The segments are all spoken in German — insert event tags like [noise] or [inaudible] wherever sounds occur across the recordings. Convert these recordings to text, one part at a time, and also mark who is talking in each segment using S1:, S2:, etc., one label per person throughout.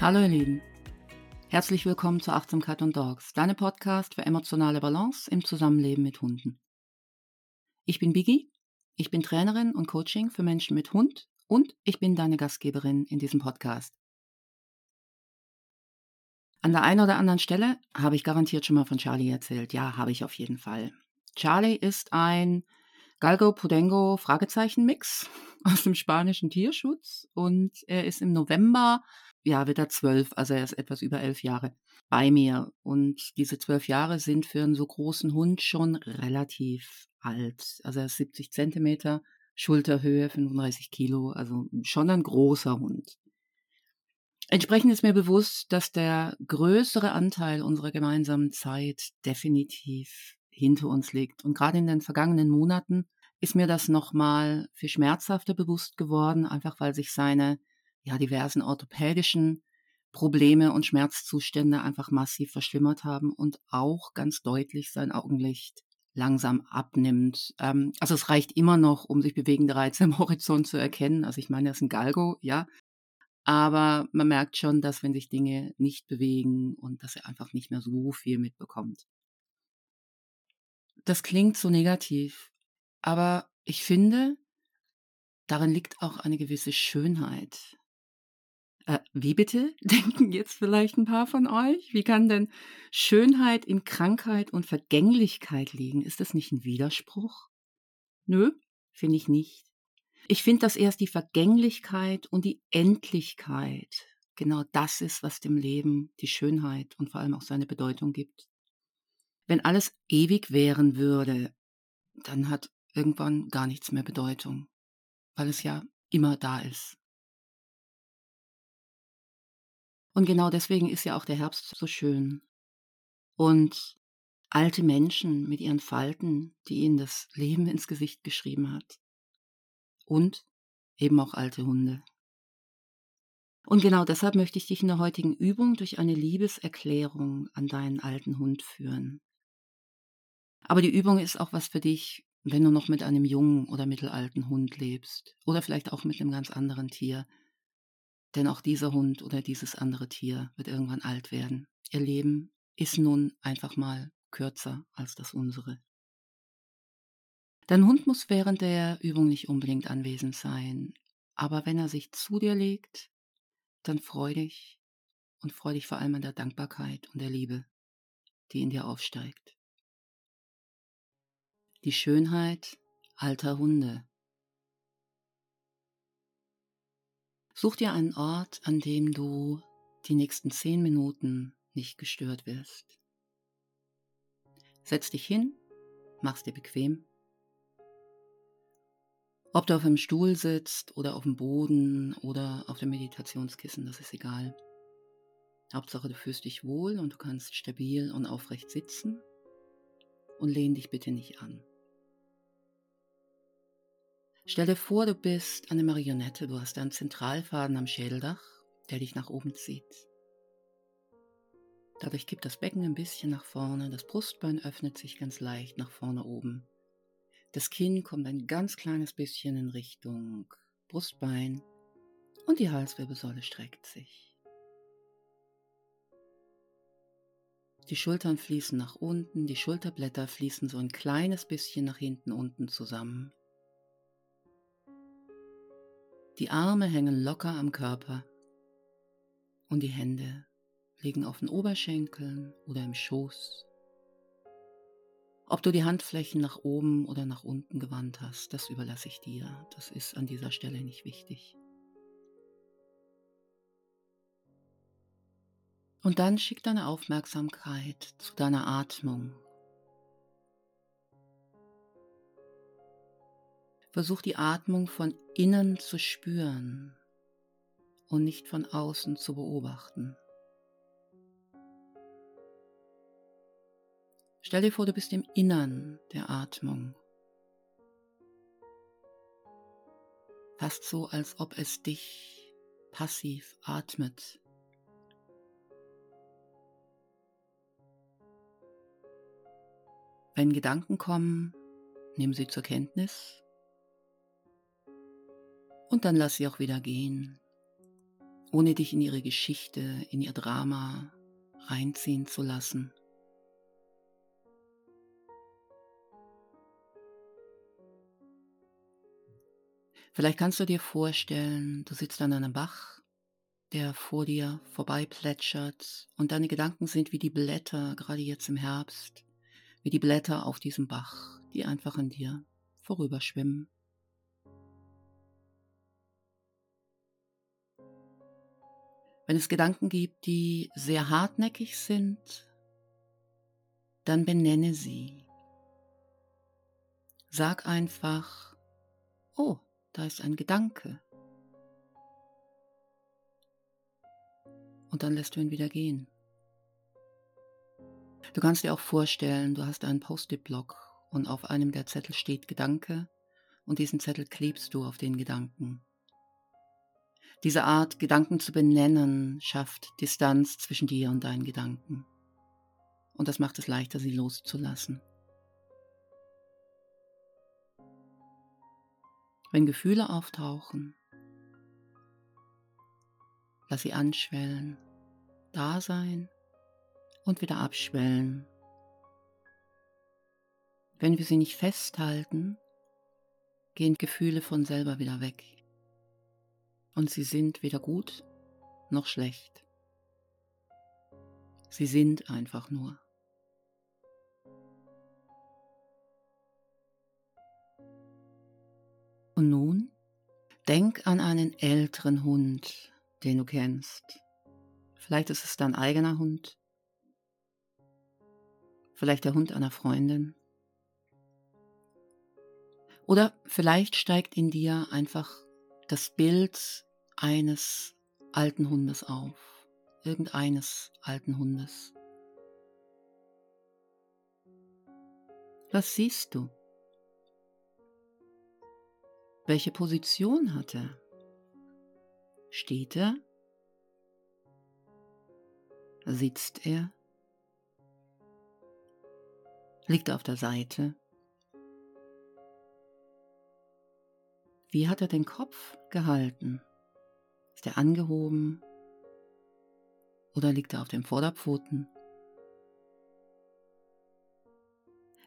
S1: Hallo ihr Lieben. Herzlich willkommen zu Achtsamkeit und Dogs, deinem Podcast für emotionale Balance im Zusammenleben mit Hunden. Ich bin Biggie, ich bin Trainerin und Coaching für Menschen mit Hund und ich bin deine Gastgeberin in diesem Podcast. An der einen oder anderen Stelle habe ich garantiert schon mal von Charlie erzählt. Ja, habe ich auf jeden Fall. Charlie ist ein Galgo Pudengo Fragezeichen Mix [laughs] aus dem spanischen Tierschutz und er ist im November ja, wird er zwölf, also er ist etwas über elf Jahre bei mir. Und diese zwölf Jahre sind für einen so großen Hund schon relativ alt. Also er ist 70 Zentimeter, Schulterhöhe, 35 Kilo, also schon ein großer Hund. Entsprechend ist mir bewusst, dass der größere Anteil unserer gemeinsamen Zeit definitiv hinter uns liegt. Und gerade in den vergangenen Monaten ist mir das nochmal viel schmerzhafter bewusst geworden, einfach weil sich seine ja, diversen orthopädischen Probleme und Schmerzzustände einfach massiv verschlimmert haben und auch ganz deutlich sein Augenlicht langsam abnimmt. Ähm, also es reicht immer noch, um sich bewegende Reize im [laughs] Horizont zu erkennen. Also ich meine, das ist ein Galgo, ja. Aber man merkt schon, dass wenn sich Dinge nicht bewegen und dass er einfach nicht mehr so viel mitbekommt. Das klingt so negativ, aber ich finde, darin liegt auch eine gewisse Schönheit. Äh, wie bitte? [laughs] Denken jetzt vielleicht ein paar von euch? Wie kann denn Schönheit in Krankheit und Vergänglichkeit liegen? Ist das nicht ein Widerspruch? Nö, finde ich nicht. Ich finde, dass erst die Vergänglichkeit und die Endlichkeit genau das ist, was dem Leben die Schönheit und vor allem auch seine Bedeutung gibt. Wenn alles ewig wären würde, dann hat irgendwann gar nichts mehr Bedeutung, weil es ja immer da ist. Und genau deswegen ist ja auch der Herbst so schön. Und alte Menschen mit ihren Falten, die ihnen das Leben ins Gesicht geschrieben hat. Und eben auch alte Hunde. Und genau deshalb möchte ich dich in der heutigen Übung durch eine Liebeserklärung an deinen alten Hund führen. Aber die Übung ist auch was für dich, wenn du noch mit einem jungen oder mittelalten Hund lebst oder vielleicht auch mit einem ganz anderen Tier, denn auch dieser Hund oder dieses andere Tier wird irgendwann alt werden. Ihr Leben ist nun einfach mal kürzer als das unsere. Dein Hund muss während der Übung nicht unbedingt anwesend sein, aber wenn er sich zu dir legt, dann freu dich und freu dich vor allem an der Dankbarkeit und der Liebe, die in dir aufsteigt. Die Schönheit alter Hunde Such dir einen Ort, an dem du die nächsten zehn Minuten nicht gestört wirst. Setz dich hin, mach's dir bequem. Ob du auf einem Stuhl sitzt oder auf dem Boden oder auf dem Meditationskissen, das ist egal. Hauptsache, du fühlst dich wohl und du kannst stabil und aufrecht sitzen und lehn dich bitte nicht an. Stell dir vor, du bist eine Marionette, du hast einen Zentralfaden am Schädeldach, der dich nach oben zieht. Dadurch gibt das Becken ein bisschen nach vorne, das Brustbein öffnet sich ganz leicht nach vorne oben. Das Kinn kommt ein ganz kleines bisschen in Richtung Brustbein und die Halswirbelsäule streckt sich. Die Schultern fließen nach unten, die Schulterblätter fließen so ein kleines bisschen nach hinten unten zusammen. Die Arme hängen locker am Körper und die Hände liegen auf den Oberschenkeln oder im Schoß. Ob du die Handflächen nach oben oder nach unten gewandt hast, das überlasse ich dir. Das ist an dieser Stelle nicht wichtig. Und dann schick deine Aufmerksamkeit zu deiner Atmung Versuch die Atmung von innen zu spüren und nicht von außen zu beobachten. Stell dir vor, du bist im Innern der Atmung. Fast so, als ob es dich passiv atmet. Wenn Gedanken kommen, nimm sie zur Kenntnis und dann lass sie auch wieder gehen. ohne dich in ihre Geschichte, in ihr Drama reinziehen zu lassen. Vielleicht kannst du dir vorstellen, du sitzt an einem Bach, der vor dir vorbei plätschert und deine Gedanken sind wie die Blätter, gerade jetzt im Herbst, wie die Blätter auf diesem Bach, die einfach an dir vorüberschwimmen. Wenn es Gedanken gibt, die sehr hartnäckig sind, dann benenne sie. Sag einfach, oh, da ist ein Gedanke. Und dann lässt du ihn wieder gehen. Du kannst dir auch vorstellen, du hast einen Post-it-Block und auf einem der Zettel steht Gedanke und diesen Zettel klebst du auf den Gedanken. Diese Art, Gedanken zu benennen, schafft Distanz zwischen dir und deinen Gedanken. Und das macht es leichter, sie loszulassen. Wenn Gefühle auftauchen, lass sie anschwellen, da sein und wieder abschwellen. Wenn wir sie nicht festhalten, gehen Gefühle von selber wieder weg. Und sie sind weder gut noch schlecht. Sie sind einfach nur. Und nun denk an einen älteren Hund, den du kennst. Vielleicht ist es dein eigener Hund. Vielleicht der Hund einer Freundin. Oder vielleicht steigt in dir einfach das Bild eines alten Hundes auf. Irgendeines alten Hundes. Was siehst du? Welche Position hat er? Steht er? Sitzt er? Liegt er auf der Seite? Wie hat er den Kopf gehalten? Ist er angehoben? Oder liegt er auf den Vorderpfoten?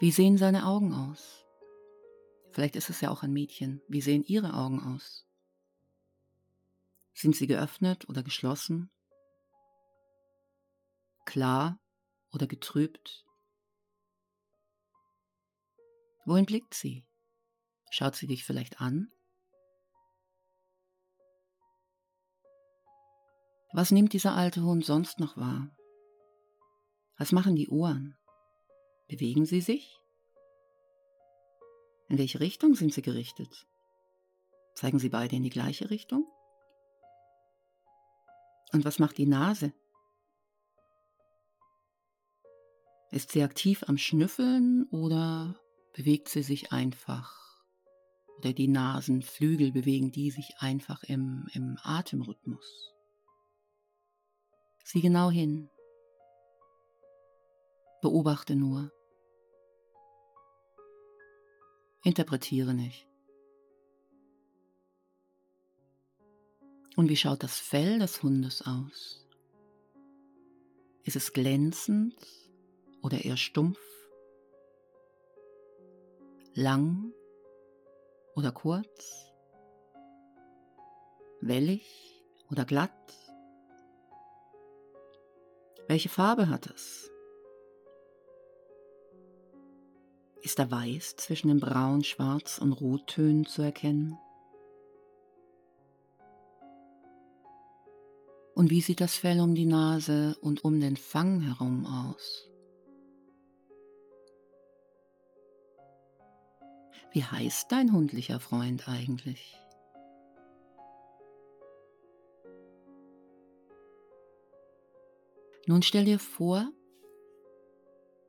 S1: Wie sehen seine Augen aus? Vielleicht ist es ja auch ein Mädchen. Wie sehen Ihre Augen aus? Sind sie geöffnet oder geschlossen? Klar oder getrübt? Wohin blickt sie? Schaut sie dich vielleicht an? Was nimmt dieser alte Hund sonst noch wahr? Was machen die Ohren? Bewegen sie sich? In welche Richtung sind sie gerichtet? Zeigen sie beide in die gleiche Richtung? Und was macht die Nase? Ist sie aktiv am Schnüffeln oder bewegt sie sich einfach? Oder die Nasenflügel bewegen die sich einfach im, im Atemrhythmus? Sieh genau hin. Beobachte nur. Interpretiere nicht. Und wie schaut das Fell des Hundes aus? Ist es glänzend oder eher stumpf? Lang oder kurz? Wellig oder glatt? Welche Farbe hat es? Ist da Weiß zwischen den Braun, Schwarz und Rottönen zu erkennen? Und wie sieht das Fell um die Nase und um den Fang herum aus? Wie heißt dein hundlicher Freund eigentlich? Nun stell dir vor,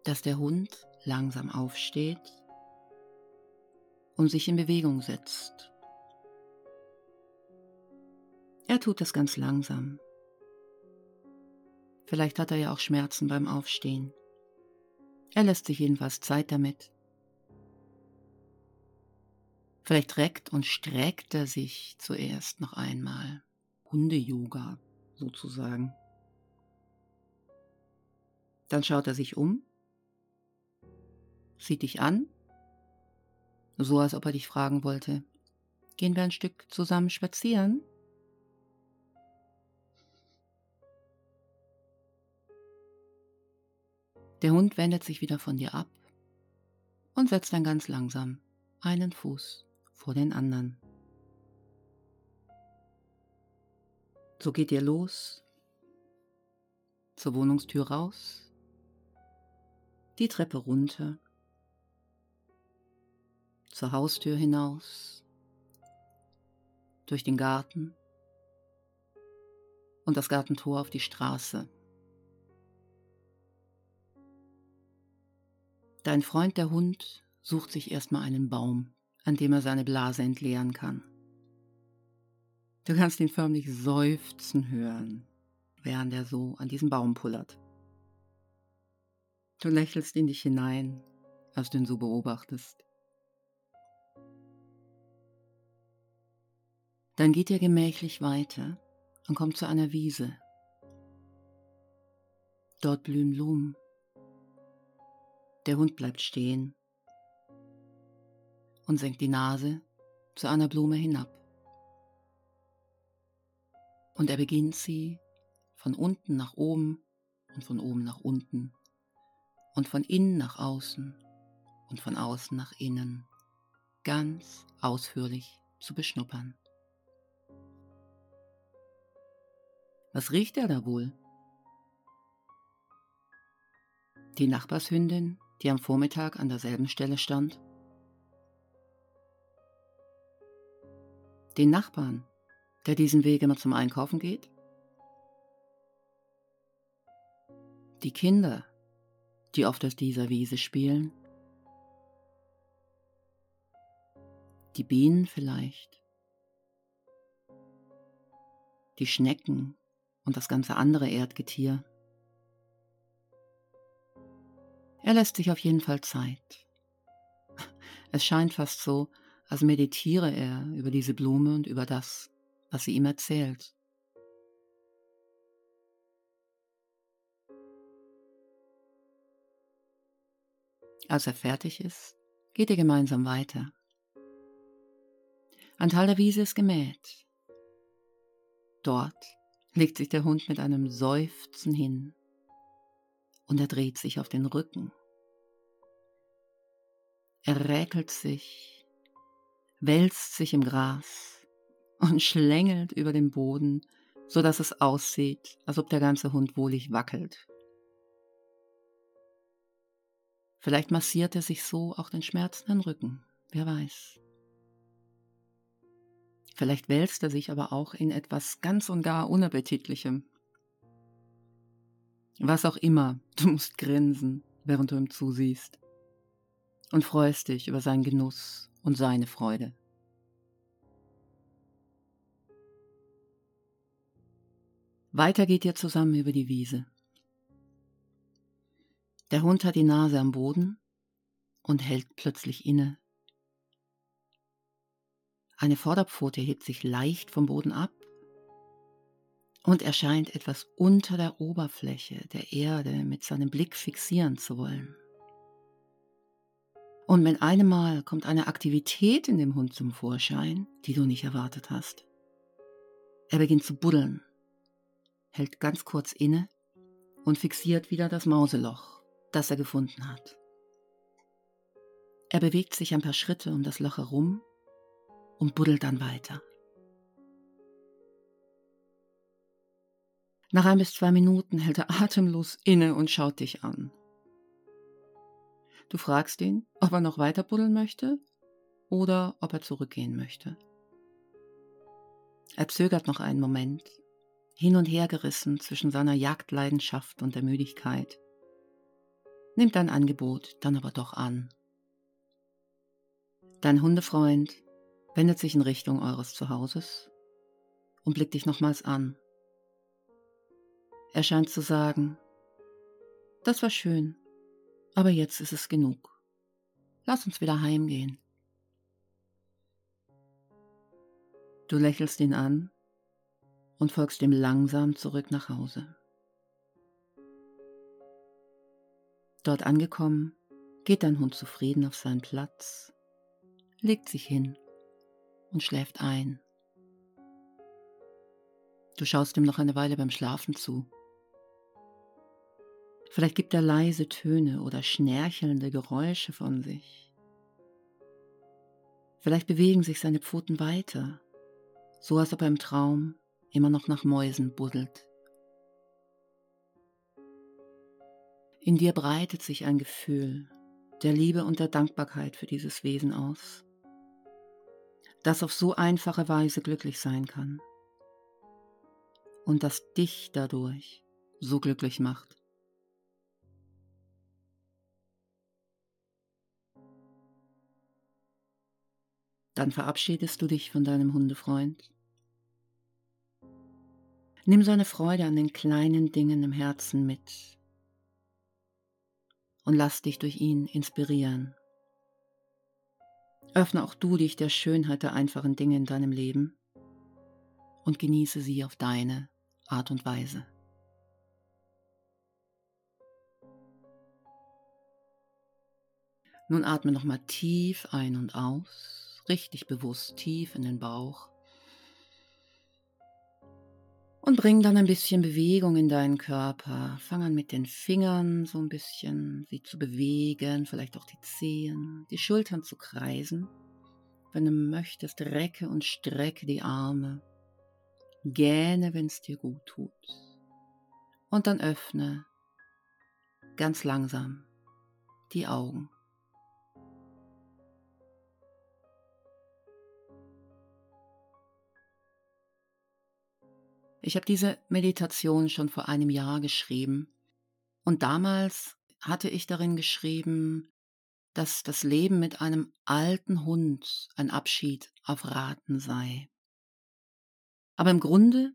S1: dass der Hund langsam aufsteht und sich in Bewegung setzt. Er tut das ganz langsam. Vielleicht hat er ja auch Schmerzen beim Aufstehen. Er lässt sich jedenfalls Zeit damit. Vielleicht reckt und streckt er sich zuerst noch einmal Hunde-Yoga sozusagen. Dann schaut er sich um, sieht dich an, so als ob er dich fragen wollte, gehen wir ein Stück zusammen spazieren? Der Hund wendet sich wieder von dir ab und setzt dann ganz langsam einen Fuß vor den anderen. So geht ihr los, zur Wohnungstür raus, die Treppe runter, zur Haustür hinaus, durch den Garten und das Gartentor auf die Straße. Dein Freund der Hund sucht sich erstmal einen Baum, an dem er seine Blase entleeren kann. Du kannst ihn förmlich seufzen hören, während er so an diesem Baum pullert. Du lächelst in dich hinein, als du ihn so beobachtest. Dann geht ihr gemächlich weiter und kommt zu einer Wiese. Dort blühen Blumen. Der Hund bleibt stehen und senkt die Nase zu einer Blume hinab und er beginnt sie von unten nach oben und von oben nach unten und von innen nach außen und von außen nach innen ganz ausführlich zu beschnuppern. Was riecht er da wohl? Die Nachbarshündin, die am Vormittag an derselben Stelle stand? Den Nachbarn, der diesen Weg immer zum Einkaufen geht? Die Kinder, die oft auf dieser Wiese spielen? Die Bienen vielleicht? Die Schnecken und das ganze andere Erdgetier? Er lässt sich auf jeden Fall Zeit. [laughs] Es scheint fast so, als meditiere er über diese Blume und über das, was sie ihm erzählt. Als er fertig ist, geht ihr gemeinsam weiter. Ein Teil der Wiese ist gemäht. Dort legt sich der Hund mit einem Seufzen hin und er dreht sich auf den Rücken. Er räkelt sich, wälzt sich im Gras und schlängelt über den Boden, so dass es aussieht, als ob der ganze Hund wohlig wackelt. Vielleicht massiert er sich so auch den schmerzenden Rücken, wer weiß. Vielleicht wälzt er sich aber auch in etwas ganz und gar Unappetitlichem. Was auch immer, du musst grinsen, während du ihm zusiehst und freust dich über seinen Genuss und seine Freude. Weiter geht ihr zusammen über die Wiese. Der Hund hat die Nase am Boden und hält plötzlich inne. Eine Vorderpfote hebt sich leicht vom Boden ab und erscheint etwas unter der Oberfläche der Erde mit seinem Blick fixieren zu wollen. Und mit einem Mal kommt eine Aktivität in dem Hund zum Vorschein, die du nicht erwartet hast. Er beginnt zu buddeln hält ganz kurz inne und fixiert wieder das Mauseloch, das er gefunden hat. Er bewegt sich ein paar Schritte um das Loch herum und buddelt dann weiter. Nach ein bis zwei Minuten hält er atemlos inne und schaut dich an. Du fragst ihn, ob er noch weiter buddeln möchte oder ob er zurückgehen möchte. Er zögert noch einen Moment hin und her gerissen zwischen seiner Jagdleidenschaft und der Müdigkeit, nimmt dein Angebot dann aber doch an. Dein Hundefreund wendet sich in Richtung eures Zuhauses und blickt dich nochmals an. Er scheint zu sagen, das war schön, aber jetzt ist es genug. Lass uns wieder heimgehen. Du lächelst ihn an und folgst ihm langsam zurück nach Hause. Dort angekommen, geht dein Hund zufrieden auf seinen Platz, legt sich hin und schläft ein. Du schaust ihm noch eine Weile beim Schlafen zu. Vielleicht gibt er leise Töne oder schnärchelnde Geräusche von sich. Vielleicht bewegen sich seine Pfoten weiter, so als ob er im Traum immer noch nach Mäusen buddelt. In dir breitet sich ein Gefühl der Liebe und der Dankbarkeit für dieses Wesen aus, das auf so einfache Weise glücklich sein kann und das dich dadurch so glücklich macht. Dann verabschiedest du dich von deinem Hundefreund. Nimm seine Freude an den kleinen Dingen im Herzen mit und lass dich durch ihn inspirieren. Öffne auch du dich der Schönheit der einfachen Dinge in deinem Leben und genieße sie auf deine Art und Weise. Nun atme nochmal tief ein und aus, richtig bewusst tief in den Bauch. Und bring dann ein bisschen Bewegung in deinen Körper. Fang an mit den Fingern so ein bisschen sie zu bewegen, vielleicht auch die Zehen, die Schultern zu kreisen. Wenn du möchtest, recke und strecke die Arme. Gähne, wenn es dir gut tut. Und dann öffne ganz langsam die Augen. Ich habe diese Meditation schon vor einem Jahr geschrieben und damals hatte ich darin geschrieben, dass das Leben mit einem alten Hund ein Abschied auf Raten sei. Aber im Grunde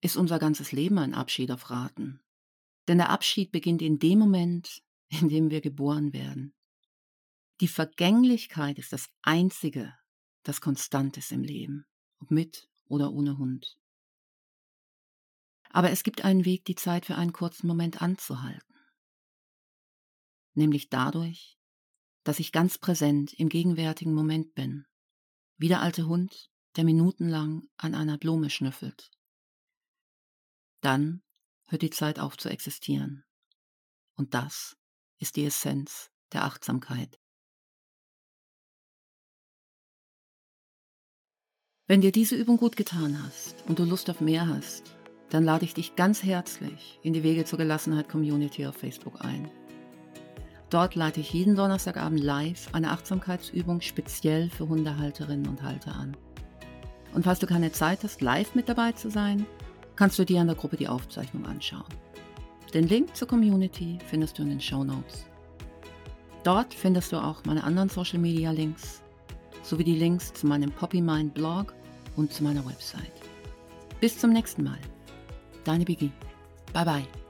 S1: ist unser ganzes Leben ein Abschied auf Raten. Denn der Abschied beginnt in dem Moment, [laughs] in dem wir geboren werden. Die Vergänglichkeit ist das Einzige, das konstant ist im Leben, ob mit oder ohne Hund. Aber es gibt einen Weg, die Zeit für einen kurzen Moment anzuhalten. Nämlich dadurch, dass ich ganz präsent im gegenwärtigen Moment bin, wie der alte Hund, der minutenlang an einer Blume schnüffelt. Dann hört die Zeit auf zu existieren. Und das ist die Essenz der Achtsamkeit. Wenn dir diese Übung gut getan hast und du Lust auf mehr hast, dann lade ich dich ganz herzlich in die Wege zur Gelassenheit Community auf Facebook ein. Dort leite ich jeden Donnerstagabend live eine Achtsamkeitsübung speziell für Hundehalterinnen und Halter an. Und falls du keine Zeit hast, live mit dabei zu sein, kannst du dir an der Gruppe die Aufzeichnung anschauen. Den Link zur Community findest du in den Show Notes. Dort findest du auch meine anderen Social Media Links sowie die Links zu meinem Poppy Mind Blog und zu meiner Website. Bis zum nächsten Mal. Deine Biggie. Bye bye.